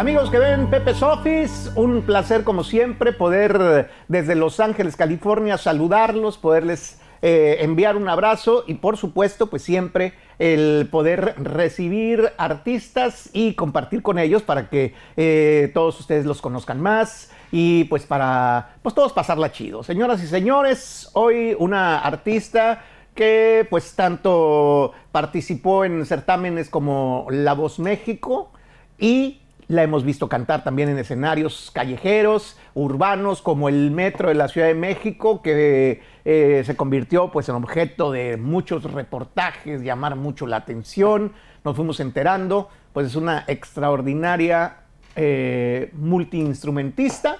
Amigos que ven Pepe's Office, un placer como siempre poder desde Los Ángeles, California, saludarlos, poderles eh, enviar un abrazo y por supuesto pues siempre el poder recibir artistas y compartir con ellos para que eh, todos ustedes los conozcan más y pues para pues todos pasarla chido. Señoras y señores, hoy una artista que pues tanto participó en certámenes como La Voz México y la hemos visto cantar también en escenarios callejeros, urbanos, como el metro de la Ciudad de México, que eh, se convirtió pues, en objeto de muchos reportajes, llamar mucho la atención. Nos fuimos enterando, pues es una extraordinaria eh, multiinstrumentista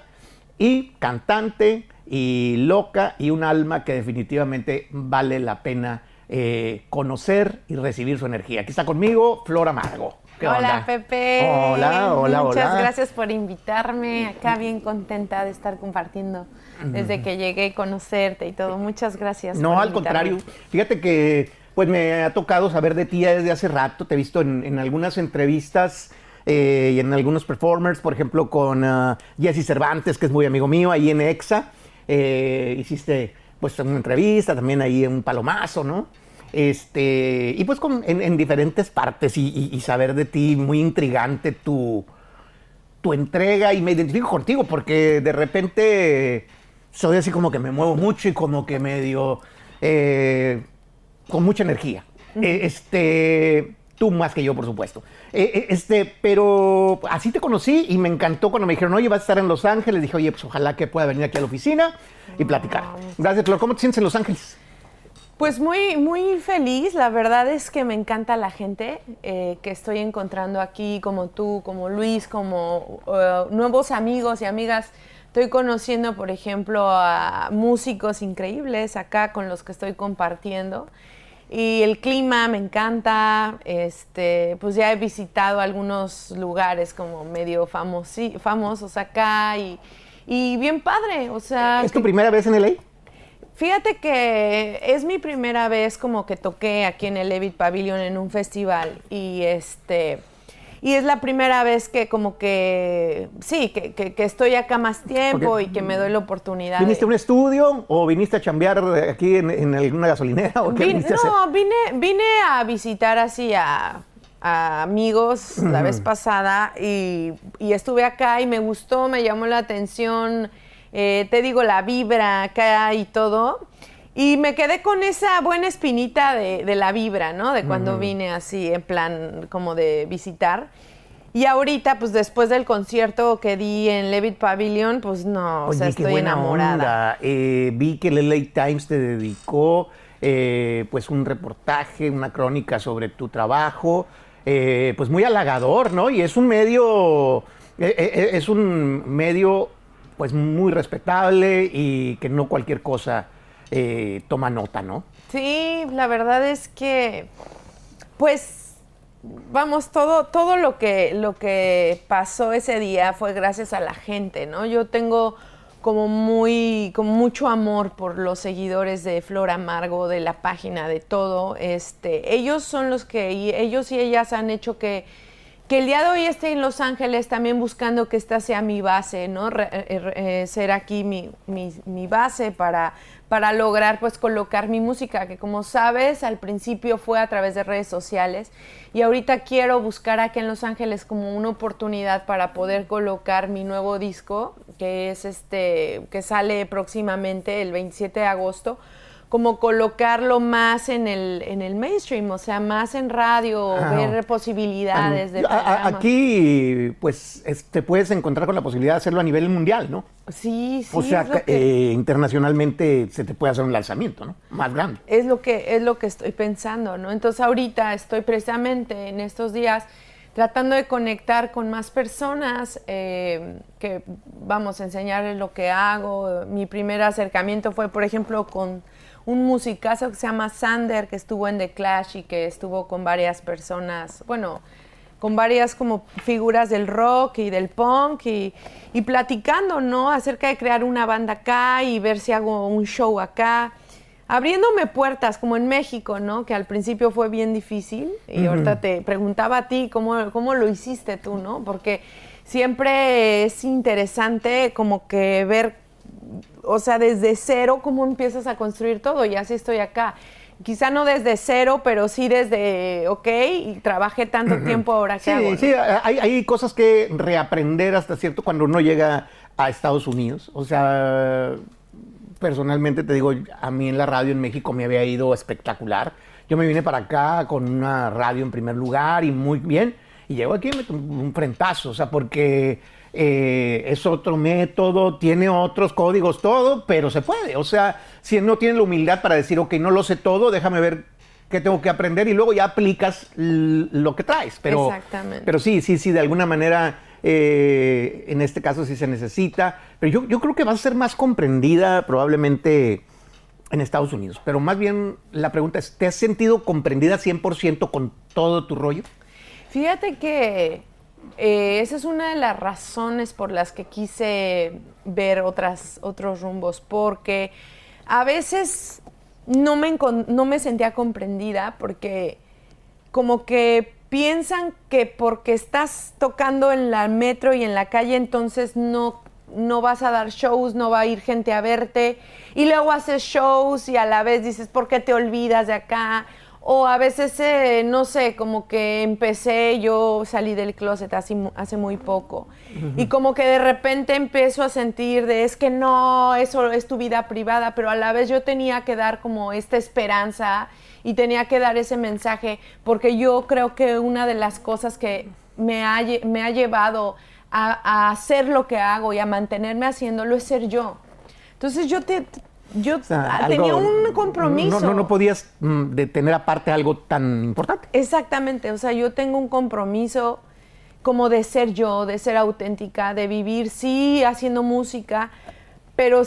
y cantante y loca y un alma que definitivamente vale la pena eh, conocer y recibir su energía. Aquí está conmigo Flora Margo hola, Pepe. Hola, hola, Muchas gracias por invitarme. Acá bien contenta de estar compartiendo desde que llegué a conocerte y todo. Muchas gracias. No, al contrario. Fíjate que pues me ha tocado saber de ti desde hace rato. Te he visto en, algunas entrevistas eh, y en algunos performers, por ejemplo, con uh, Jesse Cervantes, que es muy amigo mío, ahí en EXA. Eh, hiciste pues una entrevista, también ahí en un palomazo, ¿no? Este, y pues en, diferentes partes y, saber de ti, muy intrigante tu, tu entrega y me identifico contigo porque de repente soy así como que me muevo mucho y como que medio eh, con mucha energía. Eh, este, tú más que yo, por supuesto. Eh, este, pero así te conocí y me encantó cuando me dijeron, oye, vas a estar en Los Ángeles. Dije, oye, pues ojalá que pueda venir aquí a la oficina y platicar. Gracias, Flor. ¿Cómo te sientes en Los Ángeles? Pues muy, muy feliz. La verdad es que me encanta la gente eh, que estoy encontrando aquí, como tú, como Luis, como eh, nuevos amigos y amigas. Estoy conociendo, por ejemplo, a músicos increíbles acá con los que estoy compartiendo. Y el clima me encanta. Este, pues ya he visitado algunos lugares como medio famosos acá y, y bien padre. O sea, ¿Es tu primera vez en LA? Fíjate que es mi primera vez como que toqué aquí en el Levit Pavilion en un festival y este y es la primera vez que como que sí, que, estoy acá más tiempo y que me doy la oportunidad. ¿Viniste a un estudio o viniste a chambear aquí en, alguna gasolinera? ¿o qué no, vine, vine a visitar así a, amigos la vez pasada y, y estuve acá y me gustó, me llamó la atención eh, te digo, la vibra acá y todo. Y me quedé con esa buena espinita de, la vibra, ¿no? De cuando vine así, en plan como de visitar. Y ahorita, pues después del concierto que di en Levitt Pavilion, pues no, o sea, estoy enamorada. Eh, vi que el LA Times te dedicó eh, pues un reportaje, una crónica sobre tu trabajo, pues muy halagador, ¿no? Y es un medio, es un medio pues muy respetable y que no cualquier cosa eh, toma nota, ¿no? Sí, la verdad es que, pues, vamos, todo, todo lo que, lo que pasó ese día fue gracias a la gente, ¿no? Yo tengo como muy, con mucho amor por los seguidores de Flor Amargo, de la página, de todo. Este, ellos son los que, ellos y ellas han hecho que que el día de hoy esté en Los Ángeles también buscando que esta sea mi base, ¿no? Eh, eh, ser aquí mi, mi, base para, para lograr pues colocar mi música, que como sabes al principio fue a través de redes sociales y ahorita quiero buscar aquí en Los Ángeles como una oportunidad para poder colocar mi nuevo disco, que es este, que sale próximamente el 27 de agosto como colocarlo más en el, en el mainstream, o sea, más en radio, ver posibilidades de Aquí, pues, te puedes encontrar con la posibilidad de hacerlo a nivel mundial, ¿no? Sí, sí. O sea, eh, internacionalmente se te puede hacer un lanzamiento, ¿no? Más grande. Es lo que, es lo que estoy pensando, ¿no? Entonces ahorita estoy precisamente en estos días tratando de conectar con más personas eh, que vamos a enseñarles lo que hago. Mi primer acercamiento fue, por ejemplo, con un musicazo que se llama Sander, que estuvo en The Clash y que estuvo con varias personas, bueno, con varias como figuras del rock y del punk y, platicando, ¿no? Acerca de crear una banda acá y ver si hago un show acá. Abriéndome puertas, como en México, ¿no? Que al principio fue bien difícil. Y ahorita te preguntaba a ti cómo, cómo lo hiciste tú, ¿no? Porque siempre es interesante como que ver, o sea, desde cero cómo empiezas a construir todo y así estoy acá. Quizá no desde cero, pero sí desde, ok, y trabajé tanto tiempo ahora que sí, hago. Sí, hay, hay cosas que reaprender hasta cierto cuando uno llega a Estados Unidos. O sea, personalmente te digo, a mí en la radio en México me había ido espectacular. Yo me vine para acá con una radio en primer lugar y muy bien. Y llego aquí y me un frentazo, o sea, porque eh, es otro método, tiene otros códigos, todo, pero se puede. O sea, si no tiene la humildad para decir, ok, no lo sé todo, déjame ver qué tengo que aprender y luego ya aplicas lo que traes. Pero, Exactamente. Pero sí, sí, sí, de alguna manera eh, en este caso sí se necesita, pero yo, yo creo que va a ser más comprendida probablemente en Estados Unidos. Pero más bien la pregunta es, ¿te has sentido comprendida 100% con todo tu rollo? Fíjate que eh, esa es una de las razones por las que quise ver otras, otros rumbos, porque a veces no me, no me sentía comprendida porque como que piensan que porque estás tocando en la metro y en la calle, entonces no, no vas a dar shows, no va a ir gente a verte. Y luego haces shows y a la vez dices, ¿por qué te olvidas de acá? O a veces, eh, no sé, como que empecé, yo salí del closet hace, hace muy poco. Y como que de repente empiezo a sentir de, es que no, eso es tu vida privada, pero a la vez yo tenía que dar como esta esperanza y tenía que dar ese mensaje porque yo creo que una de las cosas que me ha, me ha llevado a, hacer lo que hago y a mantenerme haciéndolo es ser yo. Entonces yo te, yo tenía un compromiso. No, no, podías mm, de tener aparte algo tan importante. Exactamente, o sea, yo tengo un compromiso como de ser yo, de ser auténtica, de vivir, sí, haciendo música, pero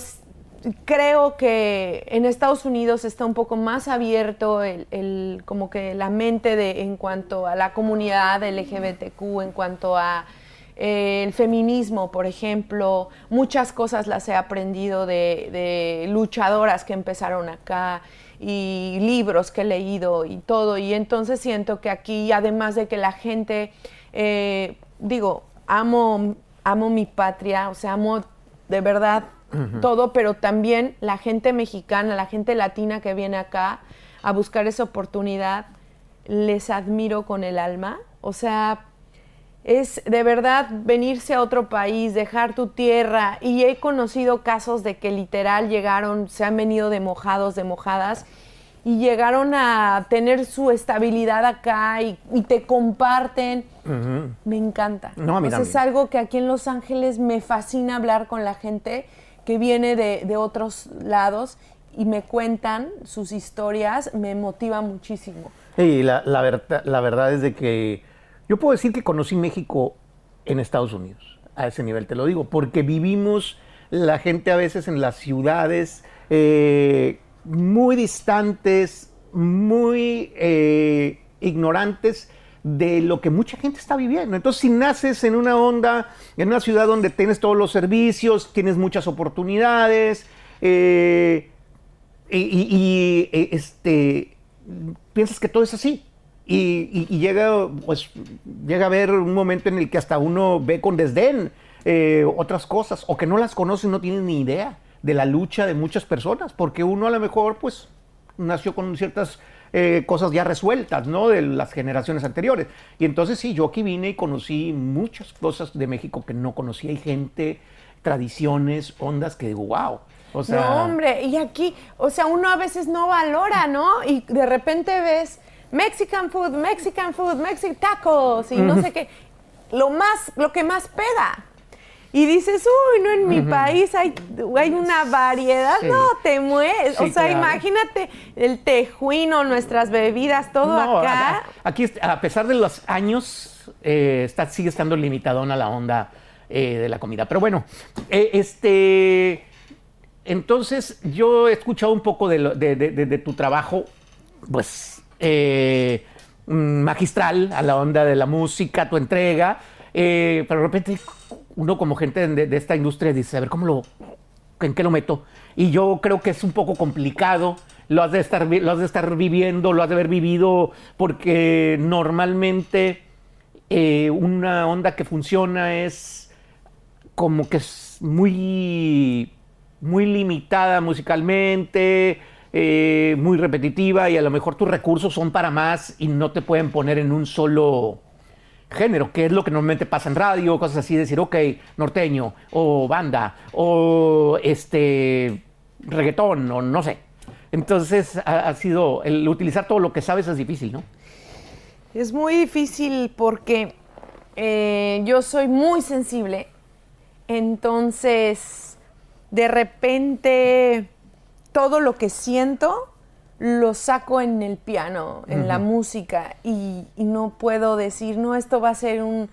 creo que en Estados Unidos está un poco más abierto el, como que la mente de, en cuanto a la comunidad LGBTQ, en cuanto a eh, el feminismo, por ejemplo, muchas cosas las he aprendido de, luchadoras que empezaron acá y libros que he leído y todo, y entonces siento que aquí, además de que la gente, eh, digo, amo, amo mi patria, o sea, amo de verdad todo, pero también la gente mexicana, la gente latina que viene acá a buscar esa oportunidad, les admiro con el alma. O sea, es de verdad venirse a otro país, dejar tu tierra. Y he conocido casos de que literal llegaron, se han venido de mojados, de mojadas, y llegaron a tener su estabilidad acá y, te comparten. Me encanta. No, es algo que aquí en Los Ángeles me fascina hablar con la gente que viene de, otros lados y me cuentan sus historias, me motiva muchísimo. Y la, la, verdad es de que yo puedo decir que conocí México en Estados Unidos, a ese nivel te lo digo, porque vivimos la gente a veces en las ciudades eh, muy distantes, muy eh, ignorantes de lo que mucha gente está viviendo. Entonces, si naces en una onda, en una ciudad donde tienes todos los servicios, tienes muchas oportunidades, eh, y, eh, este, piensas que todo es así. Y, llega, pues, llega a haber un momento en el que hasta uno ve con desdén eh, otras cosas, o que no las conoce, no tiene ni idea de la lucha de muchas personas, porque uno a lo mejor, pues, nació con ciertas eh, cosas ya resueltas, ¿no? De las generaciones anteriores. Y entonces sí, yo aquí vine y conocí muchas cosas de México que no conocía. Hay gente, tradiciones, ondas que digo, wow. O sea, no, hombre, y aquí, o sea, uno a veces no valora, ¿no? Y de repente ves Mexican food, Mexican food, Mexican tacos y no sé qué. Lo más, lo que más pega y dices, uy, no, en mi país hay, hay una variedad, no, te mueres. o sea, imagínate el tejuino, nuestras bebidas, todo acá. Aquí, a pesar de los años, eh, está, sigue estando limitadona la onda eh, de la comida. Pero bueno, eh, este... Entonces, yo he escuchado un poco de, tu trabajo, pues, magistral a la onda de la música, tu entrega, pero de repente uno como gente de, esta industria dice, a ver, ¿cómo lo, en qué lo meto? Y yo creo que es un poco complicado, lo has de estar, lo has de estar viviendo, lo has de haber vivido, porque normalmente eh, una onda que funciona es como que es muy, muy limitada musicalmente, eh, muy repetitiva y a lo mejor tus recursos son para más y no te pueden poner en un solo género, que es lo que normalmente pasa en radio, cosas así, decir, ok, norteño, o banda, o este reggaetón, o no sé. Entonces ha, sido, el utilizar todo lo que sabes es difícil, ¿no? Es muy difícil porque eh, yo soy muy sensible, entonces de repente todo lo que siento lo saco en el piano, en la música, y, y no puedo decir, no, esto va a ser un-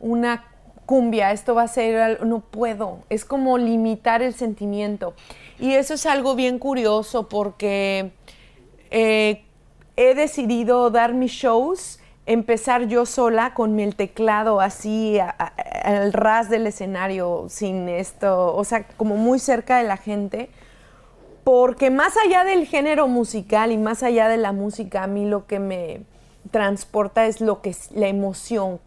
una cumbia, esto va a ser, no puedo, es como limitar el sentimiento. Y eso es algo bien curioso porque eh, he decidido dar mis shows, empezar yo sola con el teclado así a- a- al ras del escenario, sin esto, o sea, como muy cerca de la gente, porque más allá del género musical y más allá de la música, a mí lo que me transporta es lo que es la emoción.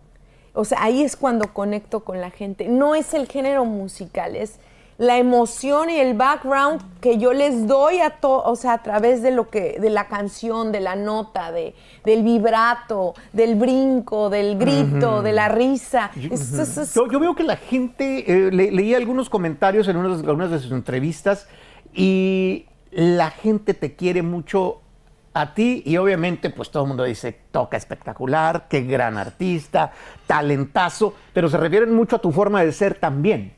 O sea, ahí es cuando conecto con la gente. No es el género musical, es la emoción y el background que yo les doy a to- o sea, a través de lo que, de la canción, de la nota, de, del vibrato, del brinco, del grito, de la risa. Es- es- es- Yo, yo veo que la gente, eh, le- leí algunos comentarios en unas, algunas de sus entrevistas y la gente te quiere mucho a ti y obviamente pues todo el mundo dice, toca espectacular, qué gran artista, talentazo, pero se refieren mucho a tu forma de ser también.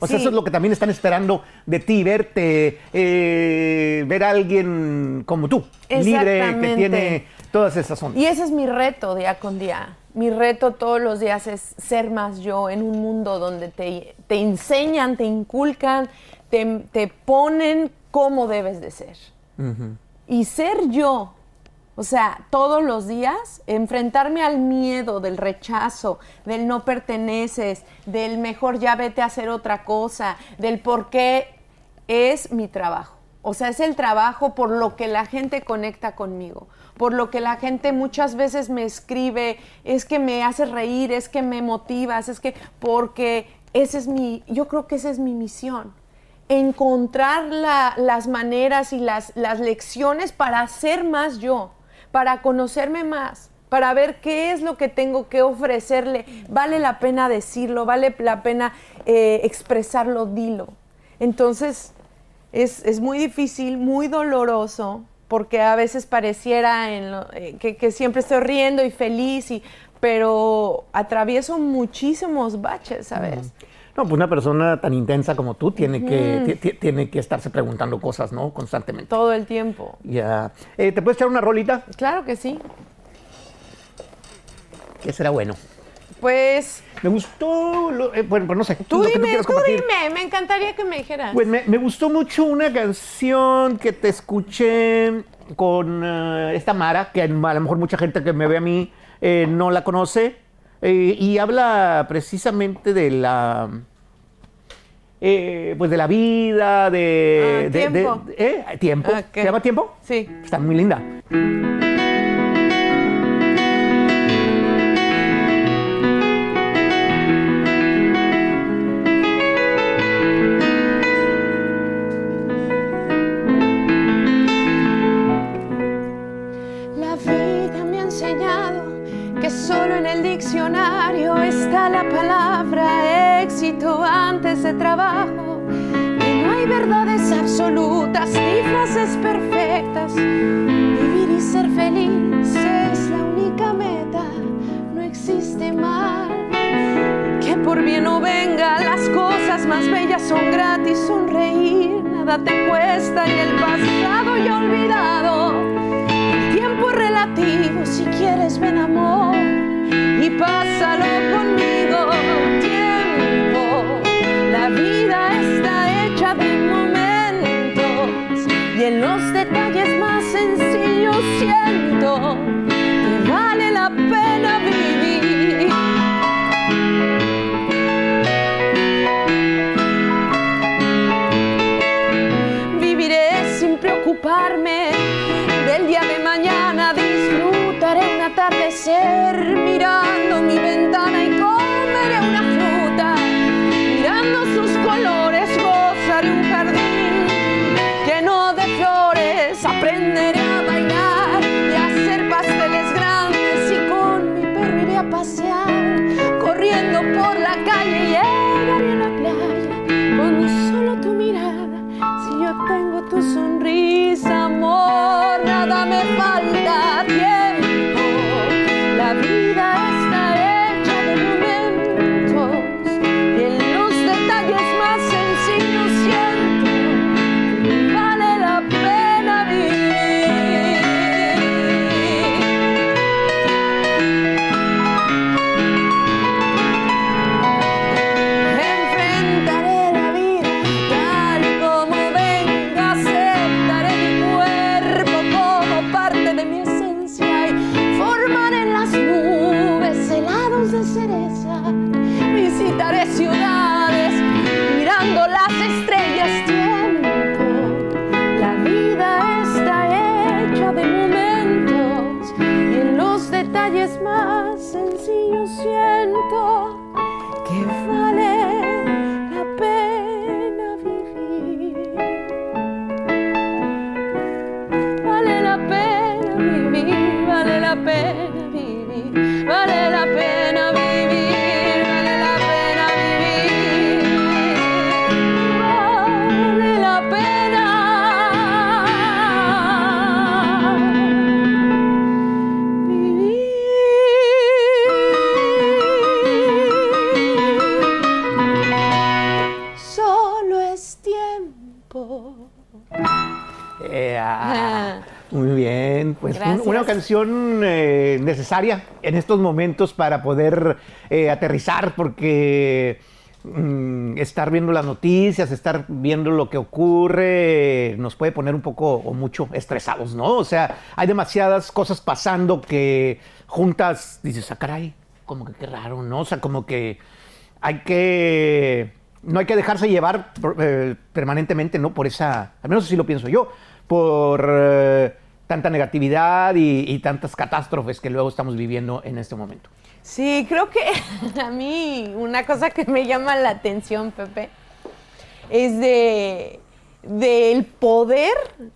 O sea, Sí. eso es lo que también están esperando de ti, verte, eh, ver a alguien como tú, libre, que tiene todas esas ondas. Y ese es mi reto día con día. Mi reto todos los días es ser más yo en un mundo donde te, te enseñan, te inculcan, te, te ponen cómo debes de ser. Y ser yo, o sea, todos los días, enfrentarme al miedo, del rechazo, del no perteneces, del mejor ya vete a hacer otra cosa, del por qué es mi trabajo. O sea, es el trabajo por lo que la gente conecta conmigo, por lo que la gente muchas veces me escribe, es que me hace reír, es que me motivas, es que porque ese es mi, yo creo que esa es mi misión encontrar la- las maneras y las, las lecciones para ser más yo, para conocerme más, para ver qué es lo que tengo que ofrecerle. Vale la pena decirlo, vale la pena eh, expresarlo, dilo. Entonces, es, es muy difícil, muy doloroso, porque a veces pareciera eh, que, siempre estoy riendo y feliz, y, pero atravieso muchísimos baches, ¿sabes? No, pues una persona tan intensa como tú tiene, que, ti- ti- tiene que estarse preguntando cosas, ¿no? Constantemente. Todo el tiempo. Ya. Eh, ¿Te puedes echar una rolita? Claro que sí. Que será bueno. Pues Me gustó, lo- eh, bueno, pues no sé. tú dime, tú dime, me encantaría que me dijeras. Pues me, me gustó mucho una canción que te escuché con eh, esta Mara, que a lo mejor mucha gente que me ve a mí eh, no la conoce, eh, y habla precisamente de la... eh, pues de la vida, de... Ah, de- de- Tiempo. ¿eh? ¿Tiempo? Ok. ¿Se llama Tiempo? sí. Está muy linda. De trabajo. Que no hay verdades absolutas ni frases perfectas. Vivir y ser feliz es la única meta. No existe mal. Que por bien o venga, las cosas más bellas son gratis. Sonreír, nada te cuesta y el pasado ya olvidado. El tiempo es relativo, si quieres ven amor y pásalo conmigo. La vida está hecha de canción eh, necesaria en estos momentos para poder eh, aterrizar, porque mm, estar viendo las noticias, estar viendo lo que ocurre, nos puede poner un poco o mucho estresados, ¿no? O sea, hay demasiadas cosas pasando que juntas dices, ah, caray, como que qué raro, ¿no? O sea, como que hay que no hay que dejarse llevar eh, permanentemente, ¿no? Por esa, al menos así lo pienso yo, por tanta negatividad y, y tantas catástrofes que luego estamos viviendo en este momento. Sí, creo que a mí una cosa que me llama la atención, Pepe, es de del poder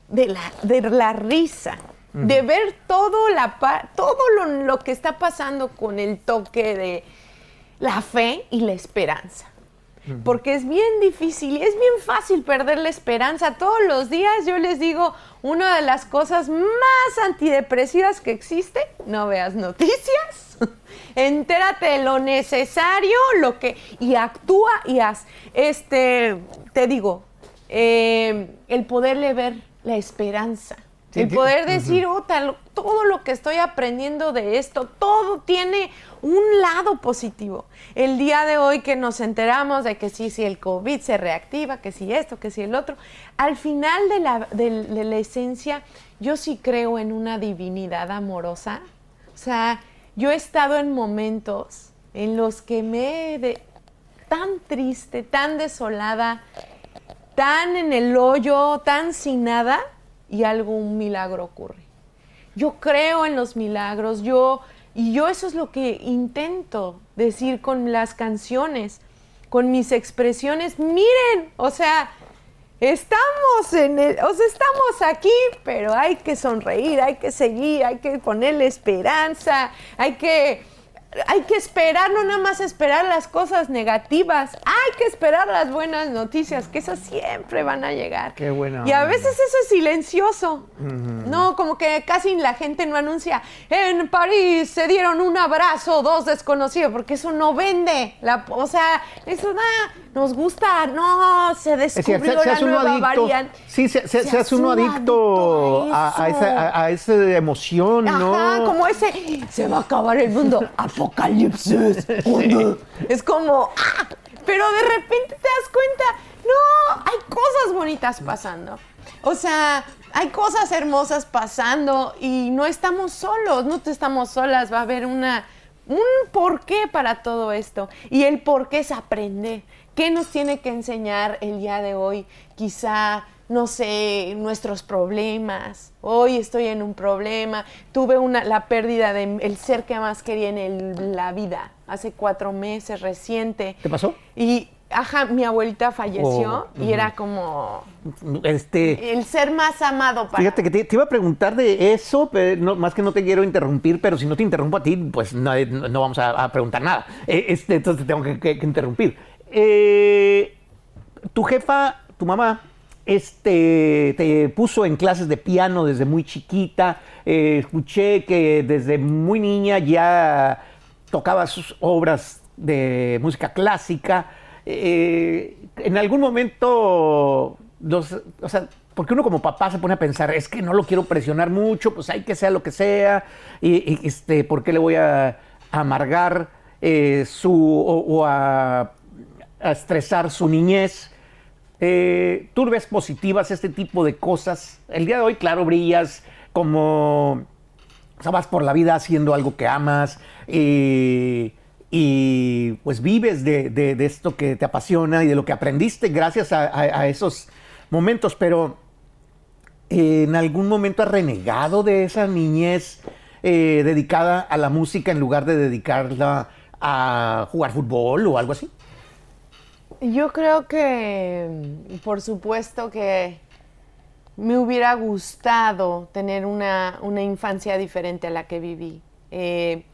de la, de la risa, de ver todo, la, todo lo, lo que está pasando con el toque de la fe y la esperanza. Porque es bien difícil y es bien fácil perder la esperanza. Todos los días yo les digo, una de las cosas más antidepresivas que existe, no veas noticias, entérate de lo necesario, lo que, y actúa y haz. Este, te digo, eh, el poderle ver la esperanza. Sí, el poder decir, "Uta, lo- todo lo que estoy aprendiendo de esto, todo tiene un lado positivo. El día de hoy que nos enteramos de que sí, si el COVID se reactiva, que si esto, que si el otro, al final de la, de la esencia, yo sí creo en una divinidad amorosa. O sea, yo he estado en momentos en los que me he de- tan triste, tan desolada, tan en el hoyo, tan sin nada, y algo, un milagro ocurre. Yo creo en los milagros, yo, y yo eso es lo que intento decir con las canciones, con mis expresiones. Miren, o sea, estamos en el, o sea, estamos aquí, pero hay que sonreír, hay que seguir, hay que ponerle esperanza, hay que hay que esperar, no nada más esperar las cosas negativas, hay que esperar las buenas noticias, que esas siempre van a llegar. Qué buena Y a veces eso es silencioso. No, como que casi la gente no anuncia, en París se dieron un abrazo dos desconocidos, porque eso no vende. La, o sea, eso ah, nos gusta, no, se descubrió se, se la nueva adicto. variante. Sí, se, se- se hace uno adicto a, a eso. esa, a- a esa emoción, ¿no? Como ese, se va a acabar el mundo, apocalipsis. es como, ¡ah! pero de repente te das cuenta, no, hay cosas bonitas pasando. O sea, hay cosas hermosas pasando y no estamos solos, no te estamos solas, va a haber una, un porqué para todo esto. Y el porqué es aprender. ¿Qué nos tiene que enseñar el día de hoy? Quizá no sé, nuestros problemas. Hoy estoy en un problema. Tuve una, la pérdida del ser que más quería en el- la vida. Hace cuatro meses, reciente. ¿Te pasó? Y, ajá, mi abuelita falleció Oh, y era como Este, el ser más amado para... Fíjate que te, te iba a preguntar de eso, pero no- más que no te quiero interrumpir, pero si no te interrumpo a ti, pues no, no vamos a, a preguntar nada. Eh, este, entonces te tengo que, que- que interrumpir. Eh, tu jefa, tu mamá, este, te puso en clases de piano desde muy chiquita. Eh, escuché que desde muy niña ya tocaba sus obras de música clásica. Eh, en algún momento, o sea, porque uno como papá se pone a pensar, es que no lo quiero presionar mucho, pues hay que sea lo que sea, y, este, ¿por qué le voy a, amargar su o a, a estresar su niñez? Eh, ¿Tú ves positivas este tipo de cosas? El día de hoy, claro, brillas como o vas por la vida haciendo algo que amas y, y pues vives de, esto que te apasiona y de lo que aprendiste gracias a, esos momentos, pero ¿en algún momento has renegado de esa niñez eh, dedicada a la música en lugar de dedicarla a jugar fútbol o algo así? Yo creo que, por supuesto que me hubiera gustado tener una, infancia diferente a la que viví. Eh,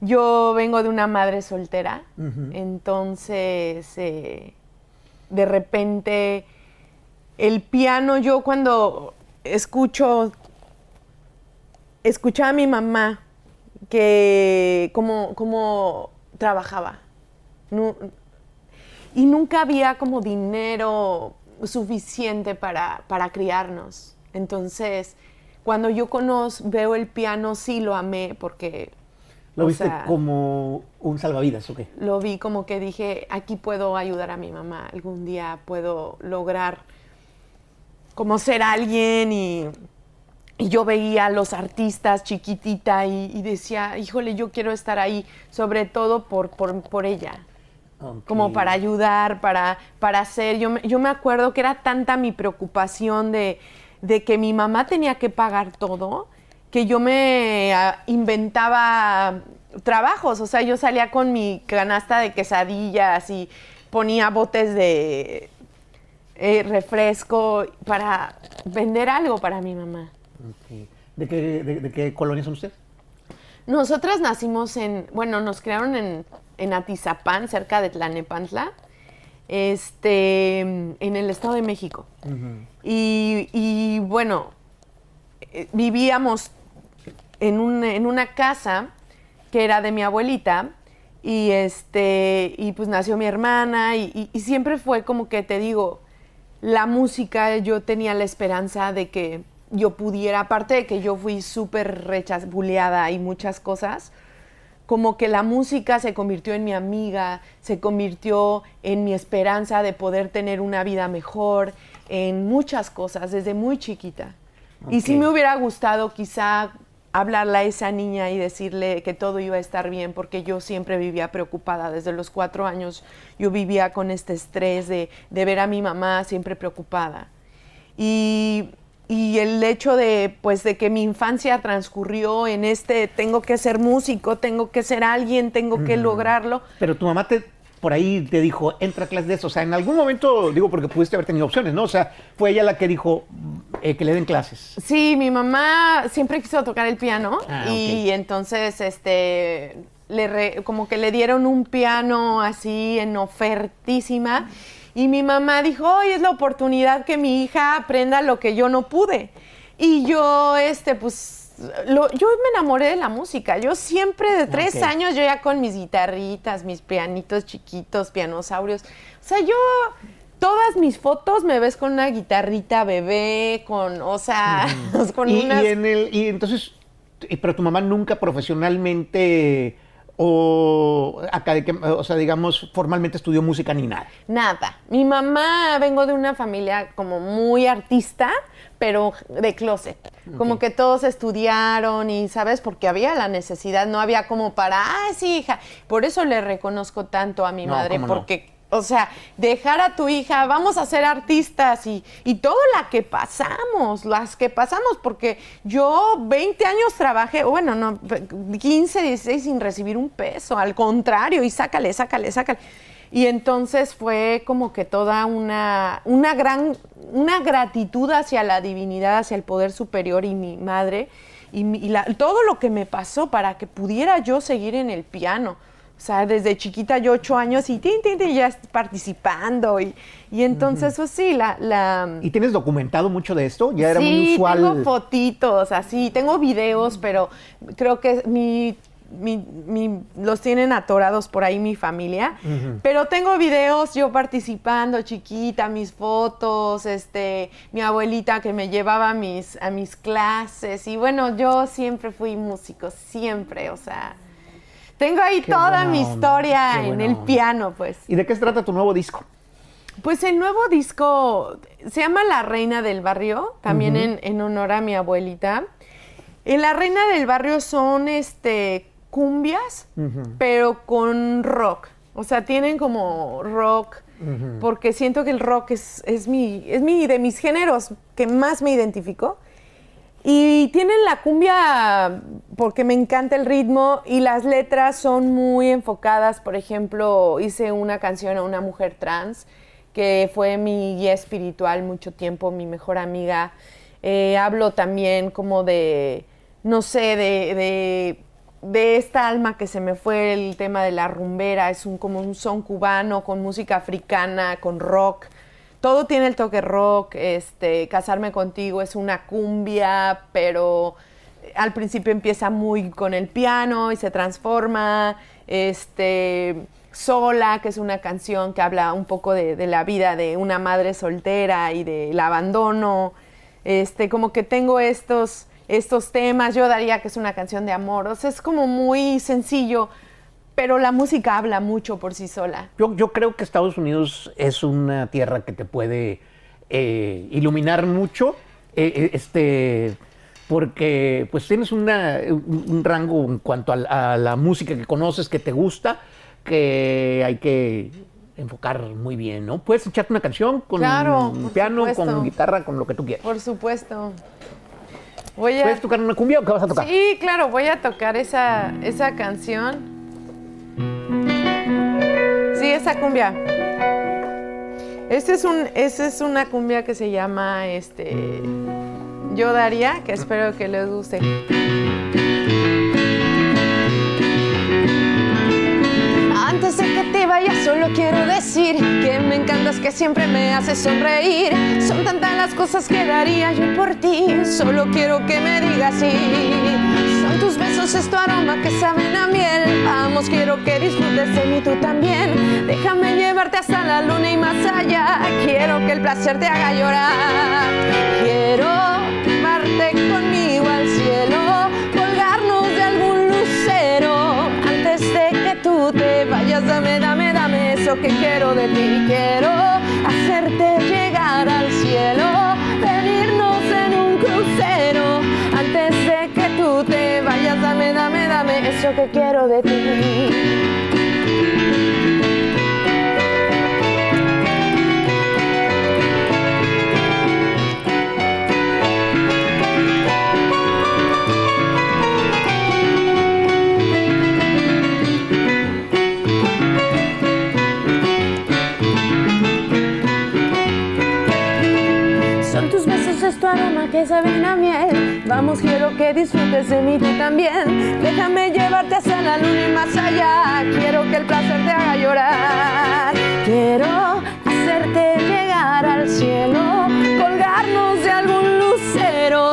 yo vengo de una madre soltera, entonces eh, de repente el piano, yo cuando escucho, escuchaba a mi mamá que cómo, trabajaba. Y nunca había como dinero suficiente para, para criarnos. Entonces, cuando yo conozco, veo el piano, sí lo amé porque ¿Lo viste como un salvavidas o qué? Lo vi como que dije, aquí puedo ayudar a mi mamá, algún día puedo lograr como ser alguien y, yo veía a los artistas chiquitita y, decía, híjole, yo quiero estar ahí, sobre todo por, por, ella. Como para ayudar, para, para hacer. Yo, yo me acuerdo que era tanta mi preocupación de, de que mi mamá tenía que pagar todo, que yo me ah, inventaba trabajos, o sea, yo salía con mi canasta de quesadillas y ponía botes de eh, refresco para vender algo para mi mamá. ¿De, qué, colonia son ustedes? Nosotras nacimos en, bueno, nos criaron en, en Atizapán, cerca de Tlanepantla, este, en el Estado de México. y, y, bueno, eh, vivíamos en, un, en una casa que era de mi abuelita y este y pues nació mi hermana y, siempre fue como que te digo la música yo tenía la esperanza de que yo pudiera aparte de que yo fui súper rechazuleada y muchas cosas como que la música se convirtió en mi amiga, se convirtió en mi esperanza de poder tener una vida mejor, en muchas cosas, desde muy chiquita. Y si me hubiera gustado quizá hablarle a esa niña y decirle que todo iba a estar bien, porque yo siempre vivía preocupada. Desde los cuatro años yo vivía con este estrés de, ver a mi mamá siempre preocupada. Y, el hecho de, pues, de que mi infancia transcurrió en este, tengo que ser músico, tengo que ser alguien, tengo que lograrlo. Pero tu mamá te, por ahí te dijo, entra a clases de eso. O sea, en algún momento, digo, porque pudiste haber tenido opciones, ¿no? O sea, fue ella la que dijo eh, que le den clases. Sí, mi mamá siempre quiso tocar el piano ah, y entonces, este, le como que le dieron un piano así en ofertísima y mi mamá dijo, hoy es la oportunidad que mi hija aprenda lo que yo no pude. Y yo, este, pues yo me enamoré de la música. Yo siempre de tres años, yo ya con mis guitarritas, mis pianitos chiquitos, pianosaurios. O sea, yo todas mis fotos me ves con una guitarrita bebé, con, o sea, con y, y, en el, y entonces, pero tu mamá nunca profesionalmente o, o sea, digamos, formalmente estudió música ni nada. Nada. Mi mamá, vengo de una familia como muy artista, pero de closet. Como que todos estudiaron y, ¿sabes? Porque había la necesidad, no había como para, ah, sí, hija. Por eso le reconozco tanto a mi madre, porque o sea, dejar a tu hija, vamos a ser artistas y, y todo la que pasamos, las que pasamos, porque yo 20 años trabajé, bueno, no, 15, 16 sin recibir un peso, al contrario, y sácale, sácale, sácale. Y entonces fue como que toda una, una gran, una gratitud hacia la divinidad, hacia el poder superior y mi madre, y, todo lo que me pasó para que pudiera yo seguir en el piano. O sea, desde chiquita yo ocho años y tin, tin, ya participando. Y, y entonces, pues sí, la, la... ¿Y tienes documentado mucho de esto? Ya era muy usual. tengo fotitos, así, tengo videos, pero creo que mi mi, los tienen atorados por ahí mi familia, pero tengo videos yo participando chiquita, mis fotos, este, mi abuelita que me llevaba a mis, a mis clases y bueno, yo siempre fui músico, siempre, o sea, tengo ahí toda mi historia en el piano, pues. ¿Y de qué se trata tu nuevo disco? Pues el nuevo disco se llama La Reina del Barrio, también en, en honor a mi abuelita. En La Reina del Barrio son este cumbias, pero con rock. O sea, tienen como rock, porque siento que el rock es, es, mi, es mi, de mis géneros que más me identifico. Y tienen la cumbia porque me encanta el ritmo y las letras son muy enfocadas. Por ejemplo, hice una canción a una mujer trans que fue mi guía espiritual mucho tiempo, mi mejor amiga. Eh, hablo también como de, no sé, de, de, esta alma que se me fue, el tema de la rumbera, es un, como un son cubano con música africana, con rock todo tiene el toque rock, este, Casarme contigo es una cumbia, pero al principio empieza muy con el piano y se transforma, este, Sola, que es una canción que habla un poco de, la vida de una madre soltera y del abandono, este, como que tengo estos, estos temas, yo daría que es una canción de amor, o sea, es como muy sencillo, pero la música habla mucho por sí sola. Yo, creo que Estados Unidos es una tierra que te puede eh, iluminar mucho, eh, eh, este, porque pues tienes un, rango en cuanto a, la música que conoces, que te gusta, que hay que enfocar muy bien, ¿no? Puedes echarte una canción con un piano, con guitarra, con lo que tú quieras. Por supuesto. ¿Puedes tocar una cumbia o qué vas a tocar? Sí, claro, voy a tocar esa, esa canción. Sí, esa cumbia. Este es un, esta es una cumbia que se llama este, Yo Daría, que espero que les guste. Antes de que te vayas solo quiero decir que me encantas, que siempre me haces sonreír. Son tantas las cosas que daría yo por ti, solo quiero que me digas sí tus besos es tu aroma que saben a miel. Vamos, quiero que disfrutes de mí tú también. Déjame llevarte hasta la luna y más allá. Quiero que el placer te haga llorar. Quiero llevarte conmigo al cielo, colgarnos de algún lucero. Antes de que tú te vayas, dame, dame, dame eso que quiero de ti. Quiero eso que quiero de ti. tu aroma que sabe a miel. Vamos, quiero que disfrutes de mí tú también. Déjame llevarte hacia la luna y más allá. Quiero que el placer te haga llorar. Quiero hacerte llegar al cielo, colgarnos de algún lucero.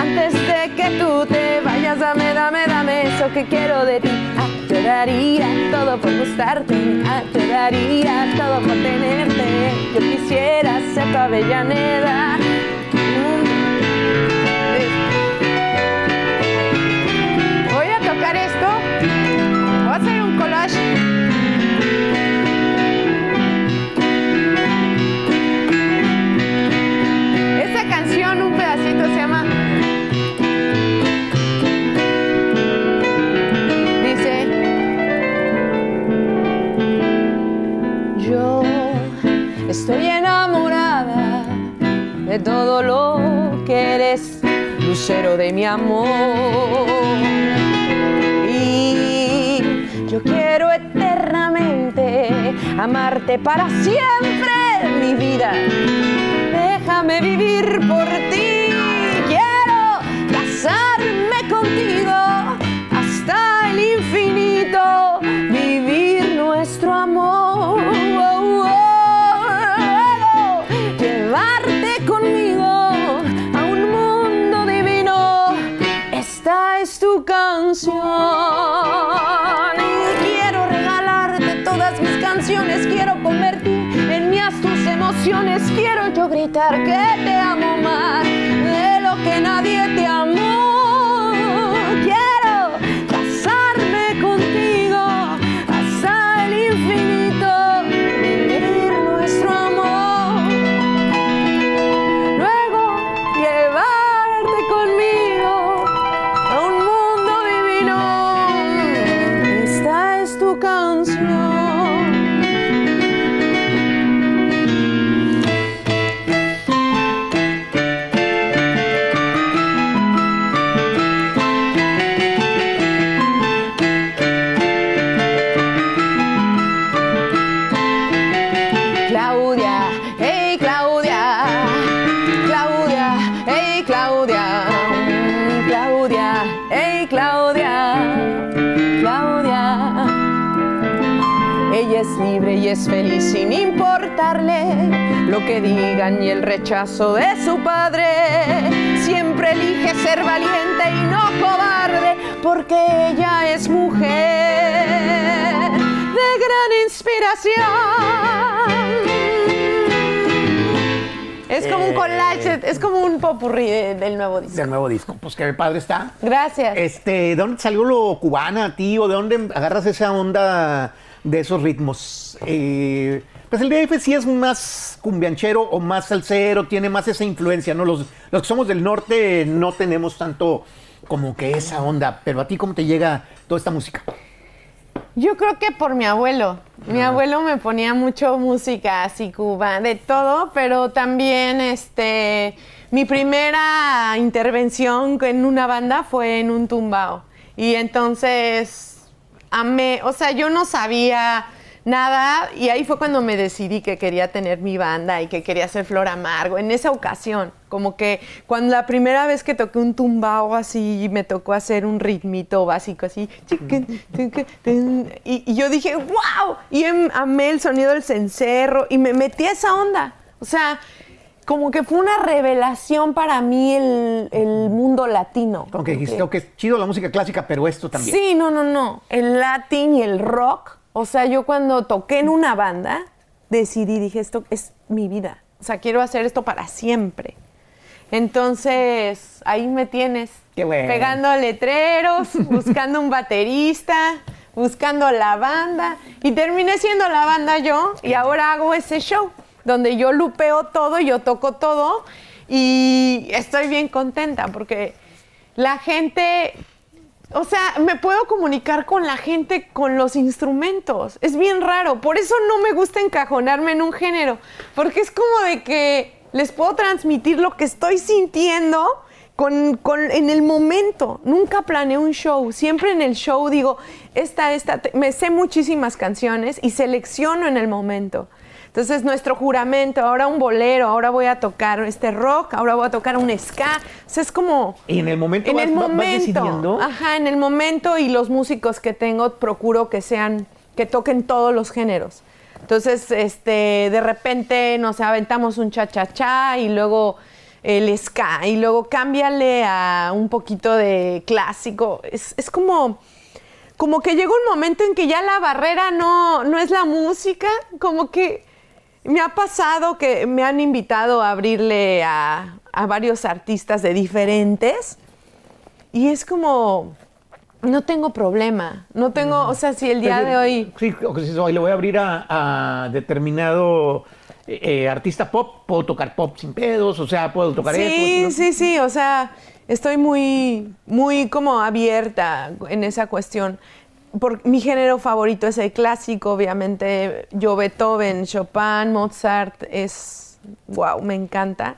Antes de que tú te vayas, dame, dame, dame eso que quiero de ti. Ah, te daría todo por gustarte, ah, te daría todo por tenerte. Yo quisiera ser tu avellaneda de todo lo que eres, lucero de mi amor. Y yo quiero eternamente amarte para siempre, mi vida. Déjame vivir por ti. Quiero casarme contigo yo gritar que te digan y el rechazo de su padre. Siempre elige ser valiente y no cobarde porque ella es mujer de gran inspiración. Es como un collage, es como un popurrí del nuevo disco. Del nuevo disco. Pues qué padre está. Gracias. Este, ¿de dónde salió lo cubana, tío? ¿De dónde agarras esa onda de esos ritmos. Eh, pues el DF sí es más cumbianchero o más salsero, tiene más esa influencia, ¿no? Los, los que somos del norte no tenemos tanto como que esa onda, pero a ti cómo te llega toda esta música? Yo creo que por mi abuelo. Mi abuelo me ponía mucho música así cuba, de todo, pero también este mi primera intervención en una banda fue en un tumbao. Y entonces amé, o sea, yo no sabía nada y ahí fue cuando me decidí que quería tener mi banda y que quería hacer Flor Amargo, en esa ocasión, como que cuando la primera vez que toqué un tumbao así, me tocó hacer un ritmito básico así, y, y yo dije, wow, y em, amé el sonido del cencerro y me metí a esa onda, o sea, como que fue una revelación para mí el, mundo latino. Aunque dijiste, que es chido la música clásica, pero esto también. Sí, no, no, no. El latín y el rock. O sea, yo cuando toqué en una banda, decidí, dije, esto es mi vida. O sea, quiero hacer esto para siempre. Entonces, ahí me tienes. Qué bueno. Pegando letreros, buscando un baterista, buscando la banda. Y terminé siendo la banda yo y ahora hago ese show donde yo lupeo todo, yo toco todo y estoy bien contenta porque la gente, o sea, me puedo comunicar con la gente con los instrumentos. Es bien raro, por eso no me gusta encajonarme en un género, porque es como de que les puedo transmitir lo que estoy sintiendo. En el momento. Nunca planeé un show. Siempre en el show digo, esta, esta, me sé muchísimas canciones y selecciono en el momento. Entonces, nuestro juramento, ahora un bolero, ahora voy a tocar este rock, ahora voy a tocar un ska. O sea, es como. Y en el momento, en vas, el momento decidiendo. Ajá, en el momento y los músicos que tengo procuro que sean, que toquen todos los géneros. Entonces, este, de repente nos aventamos un cha-cha-cha y luego el ska y luego cámbiale a un poquito de clásico. Es, es como como que llega un momento en que ya la barrera no, no es la música, como que me ha pasado que me han invitado a abrirle a, varios artistas de diferentes y es como, no tengo problema, no tengo, o sea, si el día de hoy... Sí, o que si hoy le voy a abrir a, determinado eh, eh, artista pop, puedo tocar pop sin pedos, o sea, puedo tocar sí, eso. Sí, sí, sí, o sea, estoy muy, muy como abierta en esa cuestión mi género favorito es el clásico, obviamente. Yo, Beethoven, Chopin, Mozart, es. ¡Wow! Me encanta.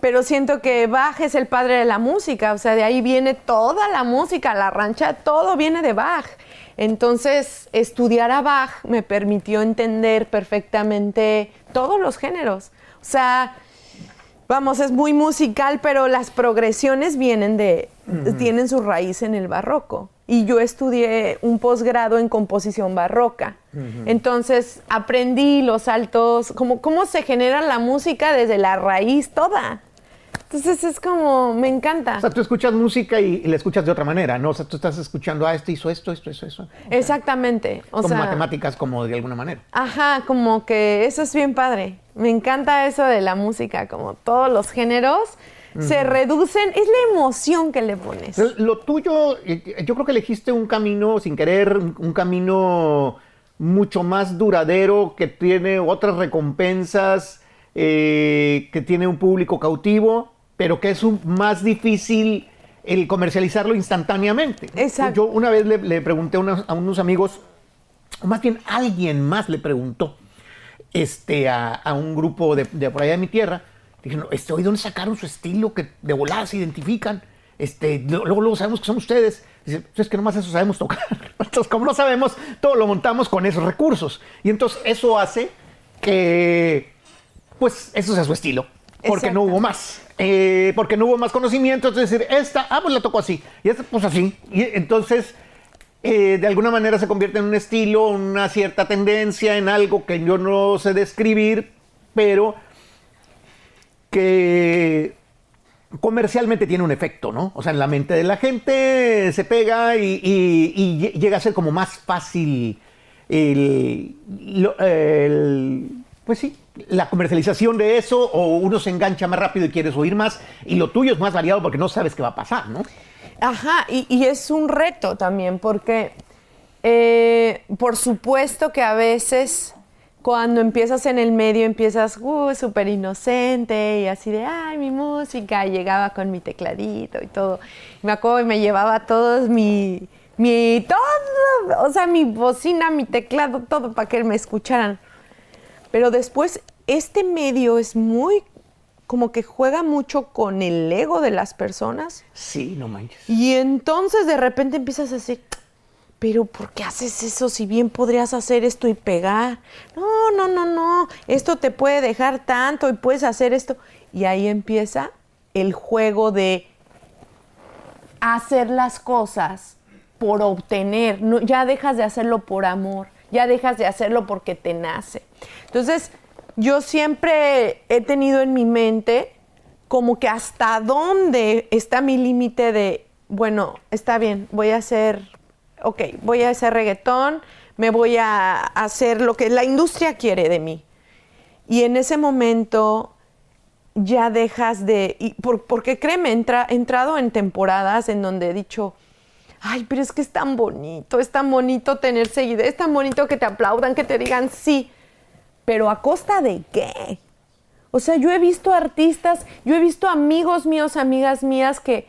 Pero siento que Bach es el padre de la música, o sea, de ahí viene toda la música, la rancha, todo viene de Bach. Entonces, estudiar a Bach me permitió entender perfectamente todos los géneros. O sea, vamos, es muy musical, pero las progresiones vienen de, tienen su raíz en el barroco y yo estudié un posgrado en composición barroca. Entonces aprendí los saltos, como cómo se genera la música desde la raíz toda. Entonces es como, me encanta. O sea, tú escuchas música y, la escuchas de otra manera, ¿no? O sea, tú estás escuchando, ah, este hizo esto, esto, eso, eso. Exactamente. O como matemáticas, como de alguna manera. Ajá, como que eso es bien padre. Me encanta eso de la música, como todos los géneros se reducen, es la emoción que le pones. Lo tuyo, yo creo que elegiste un camino sin querer, un camino mucho más duradero, que tiene otras recompensas, eh, que tiene un público cautivo, pero que es más difícil el comercializarlo instantáneamente. Exacto. Yo una vez le, pregunté a unos, amigos o más bien alguien más le preguntó este, a, un grupo de, por allá de mi tierra, dijeron, este, ¿hoy dónde sacaron su estilo que de volada se identifican? Este, luego, luego sabemos que son ustedes. Dice, pues es que nomás eso sabemos tocar. Entonces, como no sabemos, todo lo montamos con esos recursos. Y entonces eso hace que, pues, eso sea su estilo. Porque no hubo más. Eh, porque no hubo más conocimiento. Es decir, esta, ah, pues la tocó así. Y esta, pues así. Y entonces, eh, de alguna manera se convierte en un estilo, una cierta tendencia, en algo que yo no sé describir, pero que comercialmente tiene un efecto, ¿no? O sea, en la mente de la gente se pega y, llega a ser como más fácil el, pues sí, la comercialización de eso o uno se engancha más rápido y quieres oír más y lo tuyo es más variado porque no sabes qué va a pasar, ¿no? Ajá, y, es un reto también porque eh, por supuesto que a veces cuando empiezas en el medio empiezas uh, súper inocente y así de, ay, mi música, y llegaba con mi tecladito y todo. me acuerdo y me llevaba todos mi, mi, todo, o sea, mi bocina, mi teclado, todo para que me escucharan. Pero después, este medio es muy, como que juega mucho con el ego de las personas. Sí, no manches. Y entonces de repente empiezas así, pero ¿por qué haces eso si bien podrías hacer esto y pegar? No, no, no, no, esto te puede dejar tanto y puedes hacer esto. Y ahí empieza el juego de hacer las cosas por obtener, no, ya dejas de hacerlo por amor, ya dejas de hacerlo porque te nace. Entonces, yo siempre he tenido en mi mente como que hasta dónde está mi límite de, bueno, está bien, voy a hacer ok, voy a hacer reggaetón, me voy a hacer lo que la industria quiere de mí. Y en ese momento ya dejas de, porque créeme, he entrado en temporadas en donde he dicho, ay, pero es que es tan bonito, es tan bonito tener seguidores, es tan bonito que te aplaudan, que te digan sí, pero a costa de qué? O sea, yo he visto artistas, yo he visto amigos míos, amigas mías que,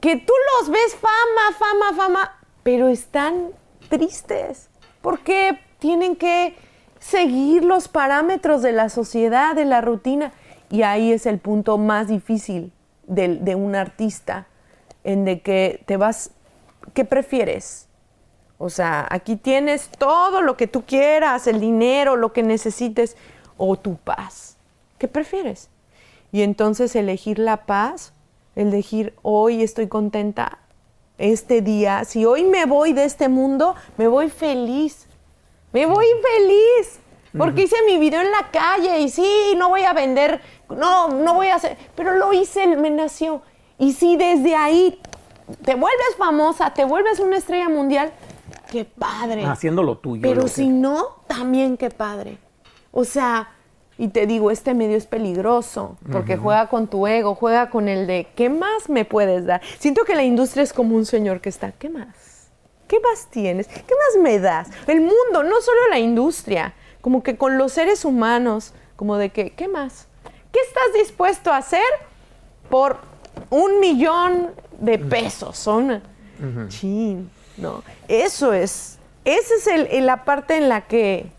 que tú los ves fama, fama, fama, pero están tristes porque tienen que seguir los parámetros de la sociedad, de la rutina. Y ahí es el punto más difícil de, un artista, en de que te vas, ¿qué prefieres? O sea, aquí tienes todo lo que tú quieras, el dinero, lo que necesites, o tu paz. ¿Qué prefieres? Y entonces elegir la paz, elegir hoy estoy contenta, este día, si hoy me voy de este mundo, me voy feliz. Me voy feliz. Porque hice mi video en la calle y sí, no voy a vender, no, no voy a hacer, pero lo hice, me nació. Y si desde ahí te vuelves famosa, te vuelves una estrella mundial, qué padre. Haciendo lo tuyo. Pero si no, también qué padre. O sea, y te digo, este medio es peligroso porque juega con tu ego, juega con el de, ¿qué más me puedes dar? Siento que la industria es como un señor que está, ¿qué más? ¿Qué más tienes? ¿Qué más me das? El mundo, no solo la industria, como que con los seres humanos, como de que, ¿qué más? ¿Qué estás dispuesto a hacer por un millón de pesos? Son, chin, no. Eso es, esa es el, la parte en la que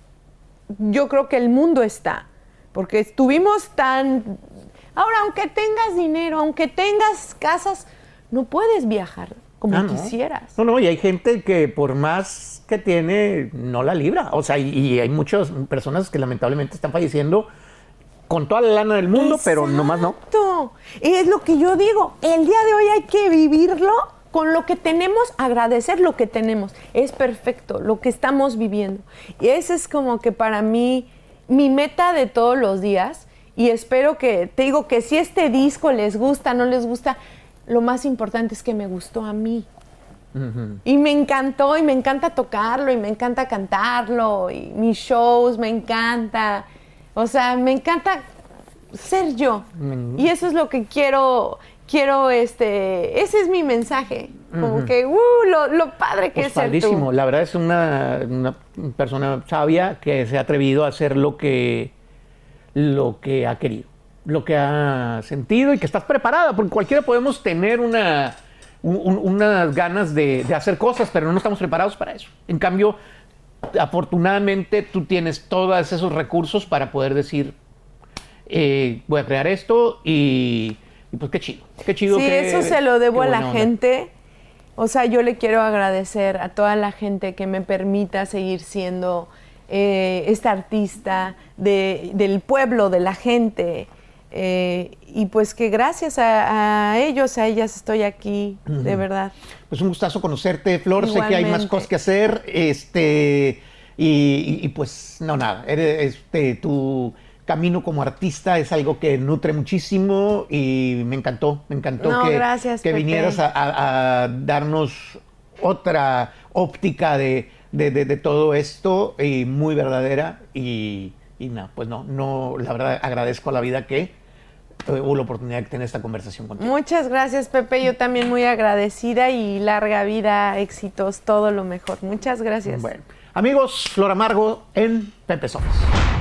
yo creo que el mundo está porque estuvimos tan... Ahora, aunque tengas dinero, aunque tengas casas, no puedes viajar como ah, quisieras. No, no, y hay gente que por más que tiene, no la libra. O sea, y, hay muchas personas que lamentablemente están falleciendo con toda la lana del mundo, pero nomás no. Es lo que yo digo. El día de hoy hay que vivirlo con lo que tenemos, agradecer lo que tenemos. Es perfecto, lo que estamos viviendo. Y ese es como que para mí mi meta de todos los días y espero que, te digo que si este disco les gusta, no les gusta, lo más importante es que me gustó a mí. Y me encantó y me encanta tocarlo y me encanta cantarlo y mis shows me encanta. O sea, me encanta ser yo. Y eso es lo que quiero, quiero, este, ese es mi mensaje. Como que, uh, lo, padre que pues es ser tú. La verdad es una, una, persona sabia que se ha atrevido a hacer lo que, lo que ha querido, lo que ha sentido y que estás preparada, porque cualquiera podemos tener una, unas ganas de, de, hacer cosas, pero no estamos preparados para eso. En cambio, afortunadamente tú tienes todos esos recursos para poder decir, eh, voy a crear esto y, pues qué chido, qué chido. Sí, eso se lo debo a la gente. O sea, yo le quiero agradecer a toda la gente que me permita seguir siendo eh, esta artista del pueblo, de la gente. Eh, y pues que gracias a, ellos, a ellas estoy aquí, de verdad. Pues un gustazo conocerte, Flor. Sé que hay más cosas que hacer. Este, y, pues no, nada. este, tu camino como artista es algo que nutre muchísimo y me encantó, me encantó que, que vinieras a, darnos otra óptica de, todo esto y muy verdadera y, y no, pues no, no, la verdad agradezco a la vida que hubo la oportunidad de tener esta conversación contigo. Muchas gracias, Pepe. Yo también muy agradecida y larga vida, éxitos, todo lo mejor. Muchas gracias. Bueno, amigos, Flor Amargo en Pepe Sopas.